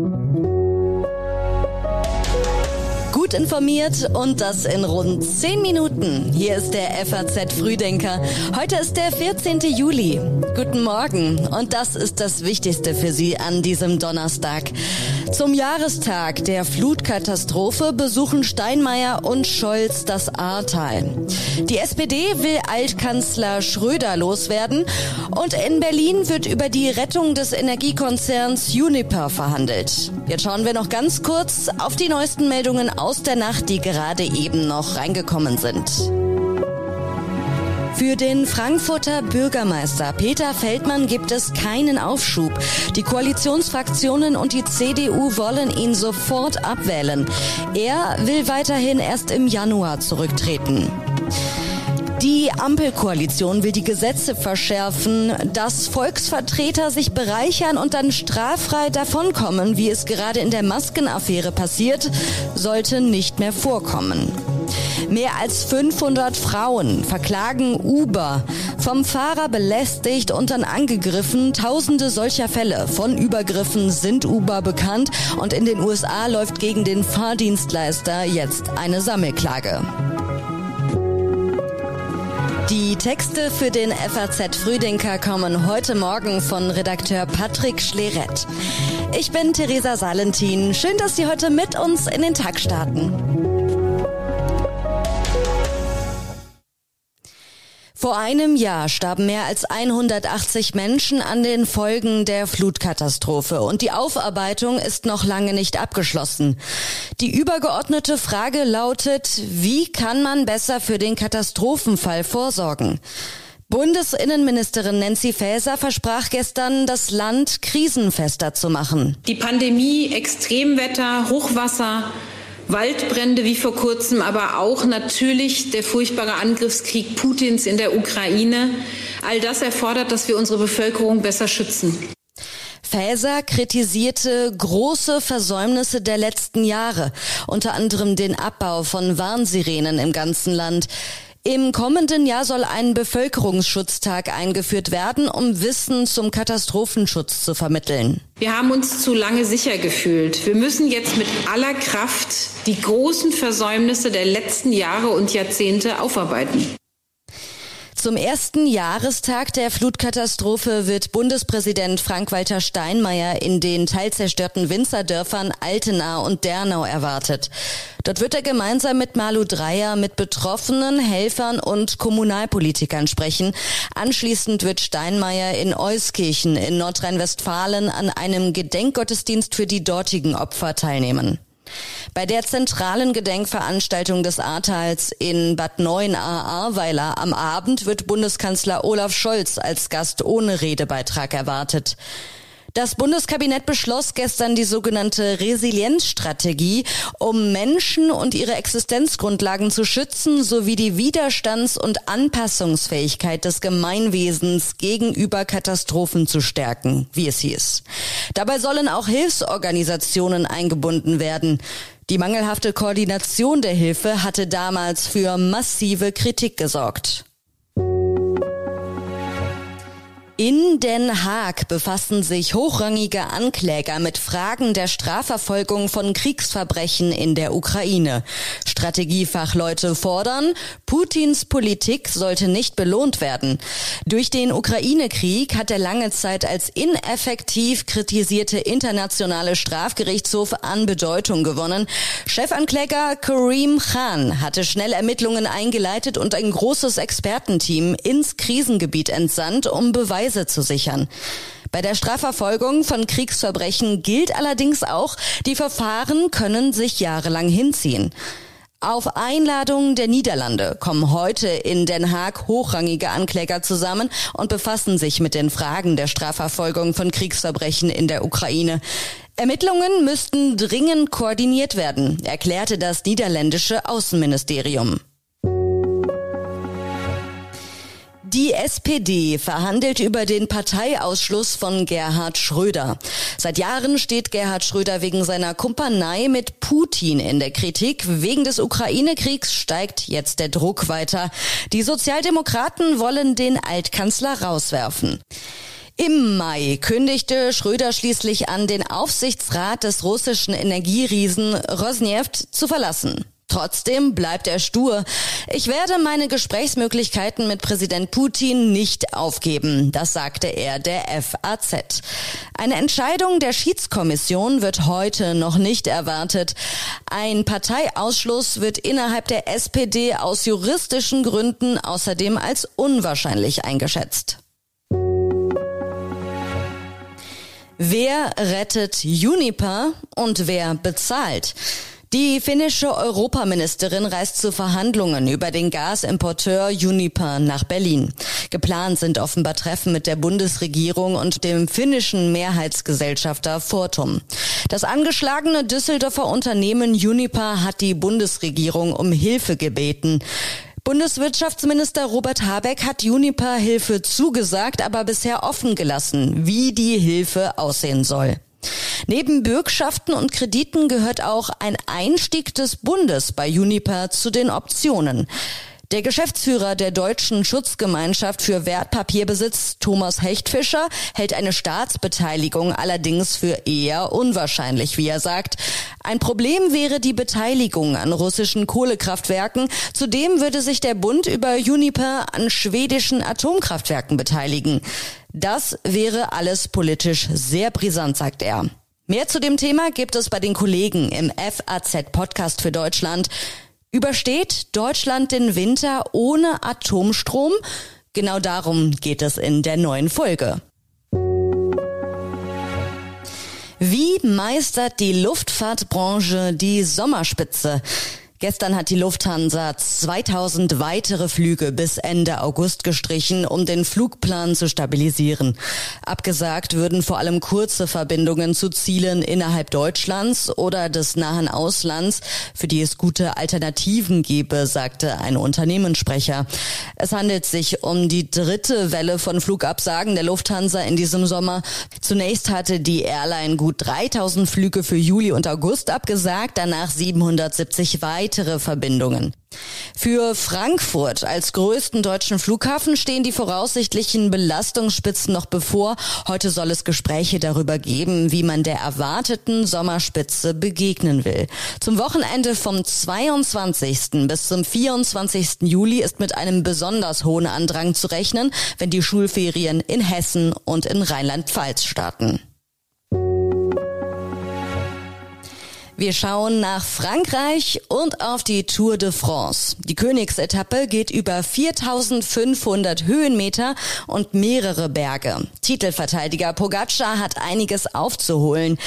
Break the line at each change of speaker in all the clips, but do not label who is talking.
Thank you. Gut informiert und das in rund 10 Minuten. Hier ist der FAZ Frühdenker. Heute ist der 14. Juli. Guten Morgen und das ist das Wichtigste für Sie an diesem Donnerstag. Zum Jahrestag der Flutkatastrophe besuchen Steinmeier und Scholz das Ahrtal. Die SPD will Altkanzler Schröder loswerden und in Berlin wird über die Rettung des Energiekonzerns Uniper verhandelt. Jetzt schauen wir noch ganz kurz auf die neuesten Meldungen aus der Nacht, die gerade eben noch reingekommen sind. Für den Frankfurter Bürgermeister Peter Feldmann gibt es keinen Aufschub. Die Koalitionsfraktionen und die CDU wollen ihn sofort abwählen. Er will weiterhin erst im Januar zurücktreten. Die Ampelkoalition will die Gesetze verschärfen, dass Volksvertreter sich bereichern und dann straffrei davonkommen, wie es gerade in der Maskenaffäre passiert, sollte nicht mehr vorkommen. Mehr als 500 Frauen verklagen Uber. Vom Fahrer belästigt und dann angegriffen. Tausende solcher Fälle von Übergriffen sind Uber bekannt und in den USA läuft gegen den Fahrdienstleister jetzt eine Sammelklage. Die Texte für den FAZ Frühdenker kommen heute Morgen von Redakteur Patrick Schleret. Ich bin Theresa Salentin. Schön, dass Sie heute mit uns in den Tag starten. Vor einem Jahr starben mehr als 180 Menschen an den Folgen der Flutkatastrophe und die Aufarbeitung ist noch lange nicht abgeschlossen. Die übergeordnete Frage lautet, wie kann man besser für den Katastrophenfall vorsorgen? Bundesinnenministerin Nancy Faeser versprach gestern, das Land krisenfester zu machen.
Die Pandemie, Extremwetter, Hochwasser, Waldbrände wie vor kurzem, aber auch natürlich der furchtbare Angriffskrieg Putins in der Ukraine. All das erfordert, dass wir unsere Bevölkerung besser schützen.
Faeser kritisierte große Versäumnisse der letzten Jahre, unter anderem den Abbau von Warnsirenen im ganzen Land. Im kommenden Jahr soll ein Bevölkerungsschutztag eingeführt werden, um Wissen zum Katastrophenschutz zu vermitteln.
Wir haben uns zu lange sicher gefühlt. Wir müssen jetzt mit aller Kraft die großen Versäumnisse der letzten Jahre und Jahrzehnte aufarbeiten.
Zum ersten Jahrestag der Flutkatastrophe wird Bundespräsident Frank-Walter Steinmeier in den teilzerstörten Winzerdörfern Altenau und Dernau erwartet. Dort wird er gemeinsam mit Malu Dreyer mit Betroffenen, Helfern und Kommunalpolitikern sprechen. Anschließend wird Steinmeier in Euskirchen in Nordrhein-Westfalen an einem Gedenkgottesdienst für die dortigen Opfer teilnehmen. Bei der zentralen Gedenkveranstaltung des Ahrtals in Bad 9 Ahrweiler am Abend wird Bundeskanzler Olaf Scholz als Gast ohne Redebeitrag erwartet. Das Bundeskabinett beschloss gestern die sogenannte Resilienzstrategie, um Menschen und ihre Existenzgrundlagen zu schützen sowie die Widerstands- und Anpassungsfähigkeit des Gemeinwesens gegenüber Katastrophen zu stärken, wie es hieß. Dabei sollen auch Hilfsorganisationen eingebunden werden. Die mangelhafte Koordination der Hilfe hatte damals für massive Kritik gesorgt. In Den Haag befassen sich hochrangige Ankläger mit Fragen der Strafverfolgung von Kriegsverbrechen in der Ukraine. Strategiefachleute fordern, Putins Politik sollte nicht belohnt werden. Durch den Ukraine-Krieg hat der lange Zeit als ineffektiv kritisierte internationale Strafgerichtshof an Bedeutung gewonnen. Chefankläger Karim Khan hatte schnell Ermittlungen eingeleitet und ein großes Expertenteam ins Krisengebiet entsandt, um Beweise Beweise zu sichern. Bei der Strafverfolgung von Kriegsverbrechen gilt allerdings auch, die Verfahren können sich jahrelang hinziehen. Auf Einladung der Niederlande kommen heute in Den Haag hochrangige Ankläger zusammen und befassen sich mit den Fragen der Strafverfolgung von Kriegsverbrechen in der Ukraine. Ermittlungen müssten dringend koordiniert werden, erklärte das niederländische Außenministerium. Die SPD verhandelt über den Parteiausschluss von Gerhard Schröder. Seit Jahren steht Gerhard Schröder wegen seiner Kumpanei mit Putin in der Kritik. Wegen des Ukraine-Kriegs steigt jetzt der Druck weiter. Die Sozialdemokraten wollen den Altkanzler rauswerfen. Im Mai kündigte Schröder schließlich an, den Aufsichtsrat des russischen Energieriesen Rosneft zu verlassen. Trotzdem bleibt er stur. Ich werde meine Gesprächsmöglichkeiten mit Präsident Putin nicht aufgeben, das sagte er der FAZ. Eine Entscheidung der Schiedskommission wird heute noch nicht erwartet. Ein Parteiausschluss wird innerhalb der SPD aus juristischen Gründen außerdem als unwahrscheinlich eingeschätzt. Wer rettet Juniper und wer bezahlt? Die finnische Europaministerin reist zu Verhandlungen über den Gasimporteur Uniper nach Berlin. Geplant sind offenbar Treffen mit der Bundesregierung und dem finnischen Mehrheitsgesellschafter Fortum. Das angeschlagene Düsseldorfer Unternehmen Uniper hat die Bundesregierung um Hilfe gebeten. Bundeswirtschaftsminister Robert Habeck hat Juniper Hilfe zugesagt, aber bisher offen gelassen, wie die Hilfe aussehen soll. Neben Bürgschaften und Krediten gehört auch ein Einstieg des Bundes bei Juniper zu den Optionen. Der Geschäftsführer der Deutschen Schutzgemeinschaft für Wertpapierbesitz, Thomas Hechtfischer, hält eine Staatsbeteiligung allerdings für eher unwahrscheinlich, wie er sagt. Ein Problem wäre die Beteiligung an russischen Kohlekraftwerken. Zudem würde sich der Bund über Juniper an schwedischen Atomkraftwerken beteiligen. Das wäre alles politisch sehr brisant, sagt er. Mehr zu dem Thema gibt es bei den Kollegen im FAZ Podcast für Deutschland. Übersteht Deutschland den Winter ohne Atomstrom? Genau darum geht es in der neuen Folge. Wie meistert die Luftfahrtbranche die Sommerspitze? Gestern hat die Lufthansa 2000 weitere Flüge bis Ende August gestrichen, um den Flugplan zu stabilisieren. Abgesagt würden vor allem kurze Verbindungen zu Zielen innerhalb Deutschlands oder des nahen Auslands, für die es gute Alternativen gebe, sagte ein Unternehmenssprecher. Es handelt sich um die dritte Welle von Flugabsagen der Lufthansa in diesem Sommer. Zunächst hatte die Airline gut 3000 Flüge für Juli und August abgesagt, danach 770 weitere weitere Verbindungen. Für Frankfurt als größten deutschen Flughafen stehen die voraussichtlichen Belastungsspitzen noch bevor. Heute soll es Gespräche darüber geben, wie man der erwarteten Sommerspitze begegnen will. Zum Wochenende vom 22. bis zum 24. Juli ist mit einem besonders hohen Andrang zu rechnen, wenn die Schulferien in Hessen und in Rheinland-Pfalz starten. Wir schauen nach Frankreich und auf die Tour de France. Die Königsetappe geht über 4500 Höhenmeter und mehrere Berge. Titelverteidiger Pogacar hat einiges aufzuholen.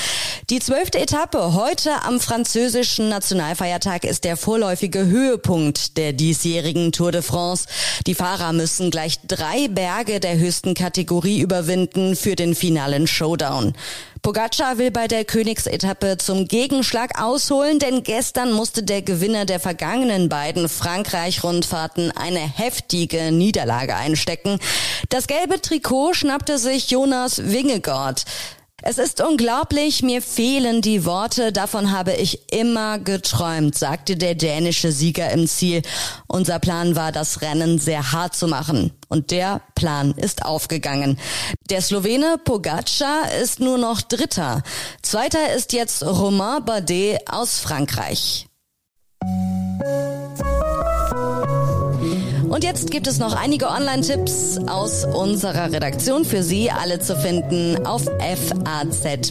Die zwölfte Etappe heute am französischen Nationalfeiertag ist der vorläufige Höhepunkt der diesjährigen Tour de France. Die Fahrer müssen gleich drei Berge der höchsten Kategorie überwinden für den finalen Showdown. Pogacar will bei der Königsetappe zum Gegenschlag ausholen, denn gestern musste der Gewinner der vergangenen beiden Frankreich-Rundfahrten eine heftige Niederlage einstecken. Das gelbe Trikot schnappte sich Jonas Wingegaard. Es ist unglaublich, mir fehlen die Worte, davon habe ich immer geträumt, sagte der dänische Sieger im Ziel. Unser Plan war, das Rennen sehr hart zu machen. Und der Plan ist aufgegangen. Der Slowene Pogacar ist nur noch Dritter. Zweiter ist jetzt Romain Bardet aus Frankreich. Und jetzt gibt es noch einige Online-Tipps aus unserer Redaktion für Sie, alle zu finden auf faz.net.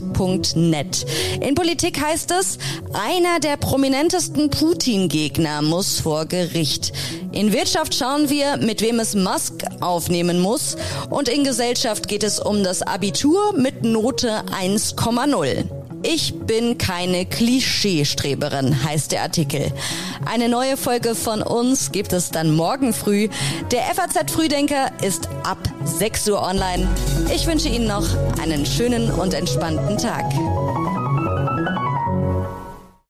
In Politik heißt es, einer der prominentesten Putin-Gegner muss vor Gericht. In Wirtschaft schauen wir, mit wem es Musk aufnehmen muss. Und in Gesellschaft geht es um das Abitur mit Note 1,0. Ich bin keine Klischeestreberin, heißt der Artikel. Eine neue Folge von uns gibt es dann morgen früh. Der FAZ Frühdenker ist ab 6 Uhr online. Ich wünsche Ihnen noch einen schönen und entspannten Tag.